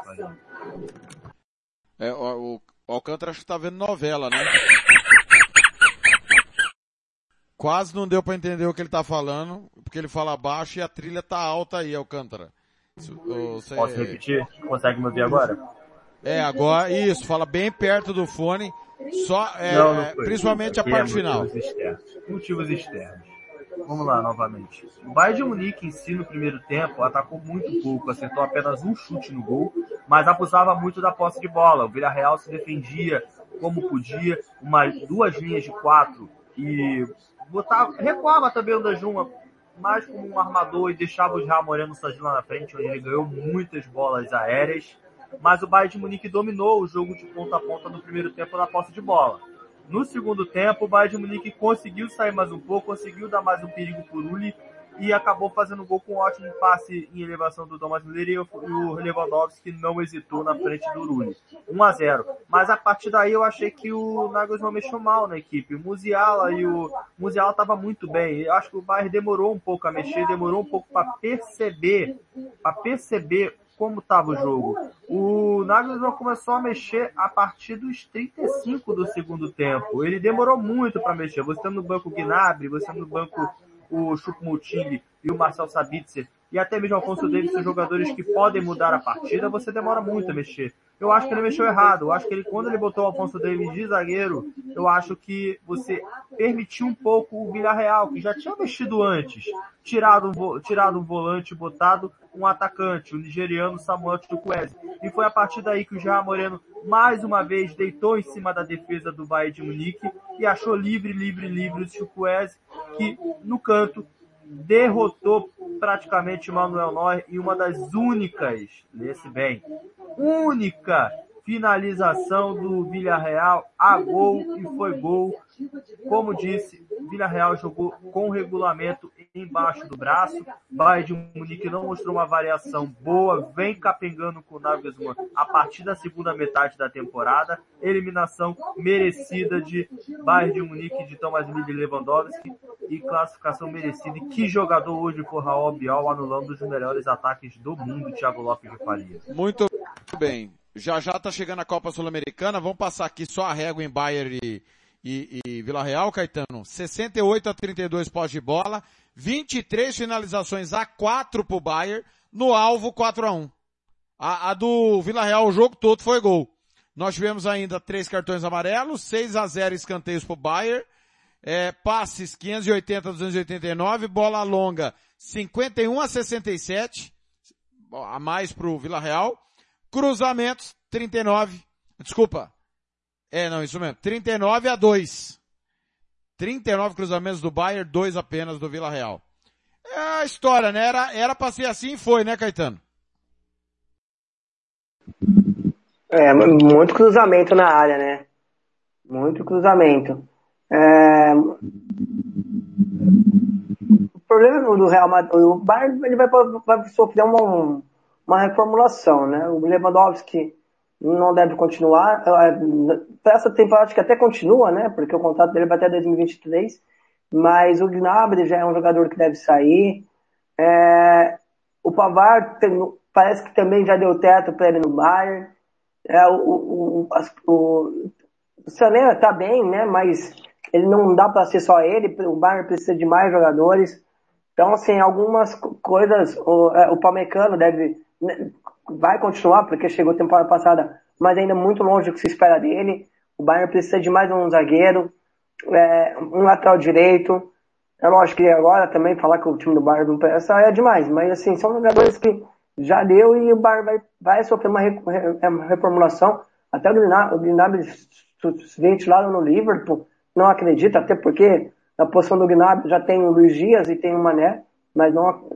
[SPEAKER 3] É, o, o- Alcântara acho que tá vendo novela, né? Quase não deu pra entender o que ele tá falando, porque ele fala baixo e a trilha tá alta aí, Alcântara. Você-
[SPEAKER 5] Posso repetir? Consegue me ouvir agora?
[SPEAKER 3] É, agora, isso, fala bem perto do fone, só, é,
[SPEAKER 5] Não, não
[SPEAKER 3] principalmente a parte final.
[SPEAKER 5] Motivos externos. Motivos externos. Vamos lá, novamente. O Bayern de Munique em si, no primeiro tempo, atacou muito pouco, acertou apenas um chute no gol, mas abusava muito da posse de bola. O Villarreal se defendia como podia, uma, duas linhas de quatro, e botava, recuava também o Dajuma mais como um armador e deixava o Israel Moreno lá na frente, onde ele ganhou muitas bolas aéreas. Mas o Bayern de Munique dominou o jogo de ponta a ponta no primeiro tempo na posse de bola. No segundo tempo, o Bayern de Munique conseguiu sair mais um pouco, conseguiu dar mais um perigo por Uli e acabou fazendo gol com um ótimo passe em elevação do Thomas Müller e o Lewandowski não hesitou na frente do Rulli. 1 a 0 Mas a partir daí eu achei que o Nagelsmann mexeu mal na equipe. O Musiala e o Musiala estava muito bem. Eu acho que o Bayern demorou um pouco a mexer, demorou um pouco para perceber, para perceber como estava o jogo. O Nagelsmann começou a mexer a partir dos 35 do segundo tempo. Ele demorou muito para mexer. Você tem no banco o Gnabry, você tem no banco o Chupmuting e o Marcel Sabitzer, e até mesmo Alfonso Davis são jogadores que podem mudar a partida, você demora muito a mexer. Eu acho que ele mexeu errado. Eu acho que ele, quando ele botou o Alfonso Davis de zagueiro, eu acho que você permitiu um pouco o Villarreal, que já tinha mexido antes. Tirado um, tirado um volante, botado um atacante, o nigeriano Samuel Chukwueze. E foi a partir daí que o Jair Moreno, mais uma vez, deitou em cima da defesa do Bayern de Munique e achou livre, livre, livre o Chukwueze, que no canto derrotou praticamente Manuel Neuer em uma das únicas, nesse bem, única finalização do Villarreal a gol e foi gol. Como disse, Villarreal jogou com regulamento embaixo do braço. Bayern de Munique não mostrou uma variação boa, vem capengando com o Nagelsmann a partir da segunda metade da temporada. Eliminação merecida de Bayern de Munique de Thomas Miller e Lewandowski e classificação merecida. E que jogador hoje for Raul Bial anulando os melhores ataques do mundo, Thiago Lopes de Faria.
[SPEAKER 3] Muito bem. Já já tá chegando a Copa Sul-Americana. Vamos passar aqui só a régua em Bayern e, e, e Vila Real, Caetano. 68 a 32 pós de bola. 23 finalizações a 4 pro Bayern. No alvo 4 a 1. A, a do Vila Real, o jogo todo foi gol. Nós tivemos ainda três cartões amarelos, 6 a 0 escanteios pro Bayern. É, passes 580 a 289, bola longa 51 a 67, a mais pro Vila Real. Cruzamentos, 39. Desculpa. É, não, isso mesmo. 39 a 2. 39 cruzamentos do Bayern, 2 apenas do Vila Real. É a história, né? Era, era pra ser assim e foi, né, Caetano?
[SPEAKER 4] É, muito cruzamento na área, né? Muito cruzamento. É... O problema do Real Madrid, o Bayern ele vai, vai sofrer uma, uma reformulação, né? O Lewandowski não deve continuar. Para essa temporada acho que até continua, né? Porque o contrato dele vai até 2023. Mas o Gnabry já é um jogador que deve sair. É, o Pavard tem, parece que também já deu teto para ele no Bayern. É, o, o, o, o Sané tá bem, né? Mas ele não dá para ser só ele. O Bayern precisa de mais jogadores. Então, assim, algumas coisas, o, é, o Palmecano deve, né, vai continuar, porque chegou temporada passada, mas ainda muito longe do que se espera dele. O Bayern precisa de mais um zagueiro, é, um lateral direito. É lógico que agora também falar que o time do Bayern não presta é demais, mas assim, são jogadores que já deu e o Bayern vai, vai sofrer uma, uma reformulação. Até o Gnabry ventilado no Liverpool, não acredito, até porque na posição do Gnabry já tem o Luiz Dias e tem o Mané, mas não,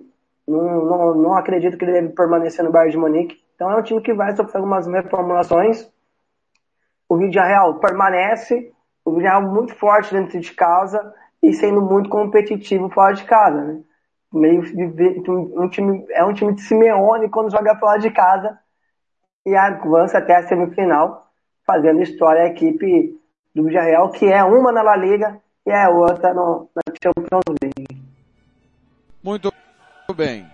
[SPEAKER 4] não, não, não acredito que ele deve permanecer no Bayern de Munique. Então é um time que vai sofrer algumas reformulações. O Villarreal permanece, o Villarreal muito forte dentro de casa e sendo muito competitivo fora de casa, né? Meio um time, é um time de Simeone quando joga fora de casa e avança até a semifinal, fazendo história a equipe do Villarreal, que é uma na La Liga e é outra no, na Champions League.
[SPEAKER 3] Muito bem.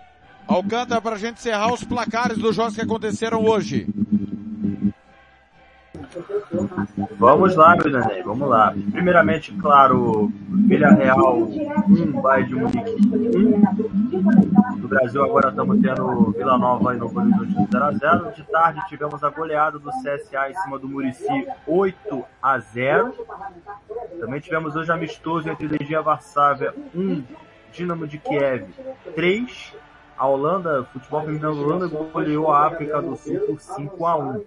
[SPEAKER 3] Alcântara, para a gente encerrar os placares dos jogos que aconteceram hoje.
[SPEAKER 5] Vamos lá, meu vamos lá. Primeiramente, claro, Villarreal 1, Bayern de Munique 1. No Brasil agora estamos tendo Vila Nova e Novo Horizonte 0x0. De tarde tivemos a goleada do CSA em cima do Murici 8 a 0. Também tivemos hoje amistoso entre Legia Varsávia 1, Dinamo de Kiev 3. A Holanda, futebol feminino da Holanda goleou a África do Sul por 5 a 1.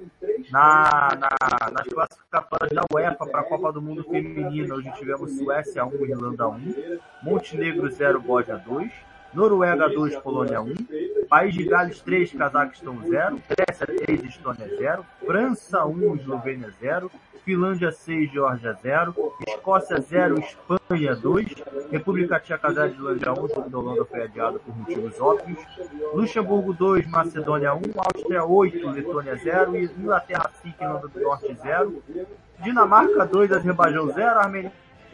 [SPEAKER 5] Na, na, nas classificatórias da UEFA para a Copa do Mundo Feminina, hoje tivemos Suécia 1, Irlanda 1, Montenegro 0, Bósnia 2, Noruega 2, Polônia 1, País de Gales 3, Cazaquistão 0, Grécia 3, Estônia 0, França 1, Eslovênia 0, Finlândia 6, Geórgia 0, Escócia 0, Espanha 2, República Tcheca 0, Islândia 1, o jogo da Holanda foi adiado por motivos óbvios, Luxemburgo 2, Macedônia 1, Áustria 8, Letônia 0 e Inglaterra 5, Irlanda do Norte 0, Dinamarca 2, Azerbaijão 0, Armênia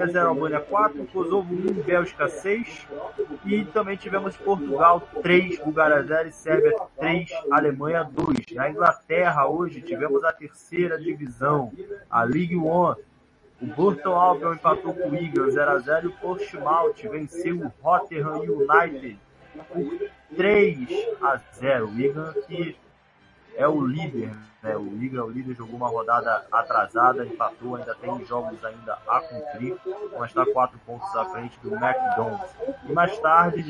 [SPEAKER 5] 0, Albânia 4, Kosovo 1, Bélgica 6. E também tivemos Portugal 3, Bulgária 0 e Sérvia 3, Alemanha 2. Na Inglaterra hoje tivemos a terceira divisão, a League One. O Burton Albion empatou com o Eagles 0x0 e o Portsmouth venceu o Rotherham United por 3 a 0. O Wigan que é o líder, né? O Liga, o líder jogou uma rodada atrasada, empatou, ainda tem jogos ainda a cumprir, mas está quatro pontos à frente do McDonald's. E mais tarde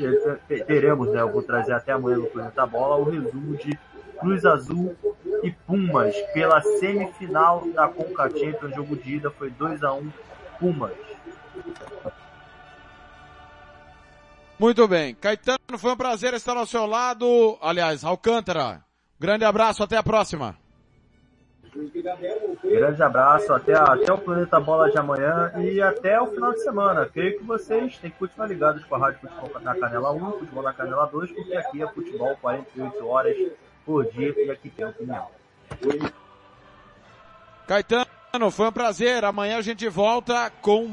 [SPEAKER 5] teremos, né? Eu vou trazer até amanhã no Planeta Bola o resumo de Cruz Azul e Pumas pela semifinal da Conca Champions. Jogo de ida foi 2 a 1 Pumas.
[SPEAKER 3] Muito bem. Caetano, foi um prazer estar ao seu lado. Aliás, Alcântara. Grande abraço, até a próxima.
[SPEAKER 5] Grande abraço, até, até o Planeta Bola de amanhã e até o final de semana. Creio que vocês têm que continuar ligados com a Rádio Futebol na Canela 1, Futebol na Canela 2, porque aqui é futebol 48 horas por dia e aqui tem opinião.
[SPEAKER 3] Caetano, foi um prazer. Amanhã a gente volta com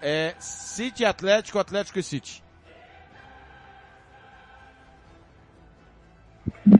[SPEAKER 3] é, City Atlético, Atlético e City.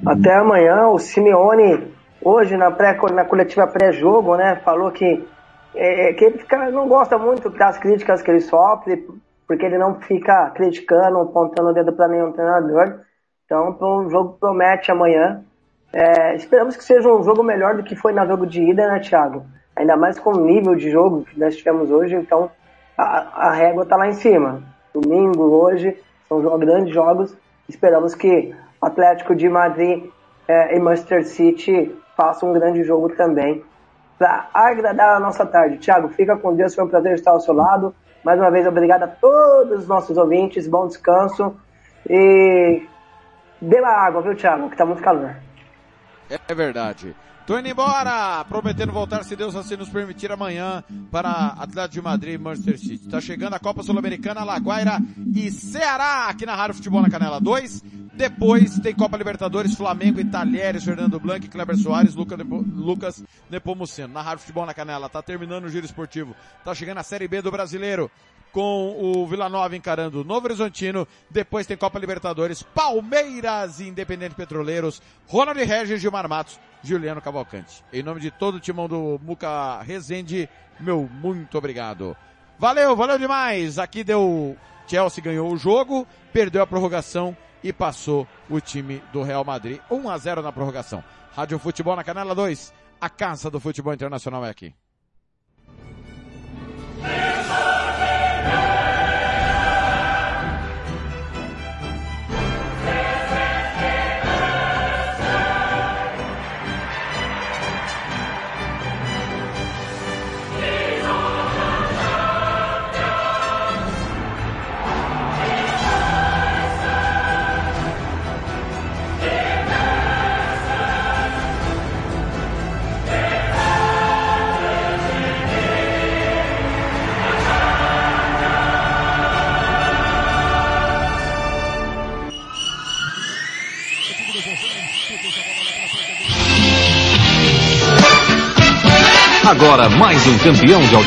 [SPEAKER 4] Até amanhã, o Simeone, hoje na, pré, na coletiva pré-jogo, né, falou que, é, que ele fica, não gosta muito das críticas que ele sofre, porque ele não fica criticando, apontando o dedo para nenhum treinador. Então, o jogo promete amanhã. É, esperamos que seja um jogo melhor do que foi na jogo de ida, né, Thiago? Ainda mais com o nível de jogo que nós tivemos hoje, então a, a régua está lá em cima. Domingo, hoje, são grandes jogos. Esperamos que Atlético de Madrid é, e Manchester City façam um grande jogo também para agradar a nossa tarde. Thiago, fica com Deus, foi um prazer estar ao seu lado. Mais uma vez, obrigado a todos os nossos ouvintes, bom descanso e beba água, viu, Thiago, que tá muito calor.
[SPEAKER 3] É verdade. Tô indo embora, prometendo voltar, se Deus assim nos permitir, amanhã para Atlético de Madrid e Manchester City. Tá chegando a Copa Sul-Americana, Laguaira e Ceará, aqui na Rádio Futebol na Canela 2. Depois tem Copa Libertadores, Flamengo e Talheres, Fernando Blanc, Kleber Soares, Luca Nepo, Lucas Nepomuceno. Na Futebol na Canela, tá terminando o giro esportivo. Tá chegando a Série B do Brasileiro com o Vila Nova encarando o Novo Horizontino. Depois tem Copa Libertadores, Palmeiras e Independente Petroleiros, Ronald Regis, Gilmar Matos, Juliano Cavalcante. Em nome de todo o timão do Muca Rezende, meu muito obrigado. Valeu, valeu demais. Aqui deu, Chelsea ganhou o jogo, perdeu a prorrogação e passou o time do Real Madrid. 1 a 0 na prorrogação. Rádio Futebol na Canela 2. A casa do futebol internacional é aqui.
[SPEAKER 1] Agora mais um campeão de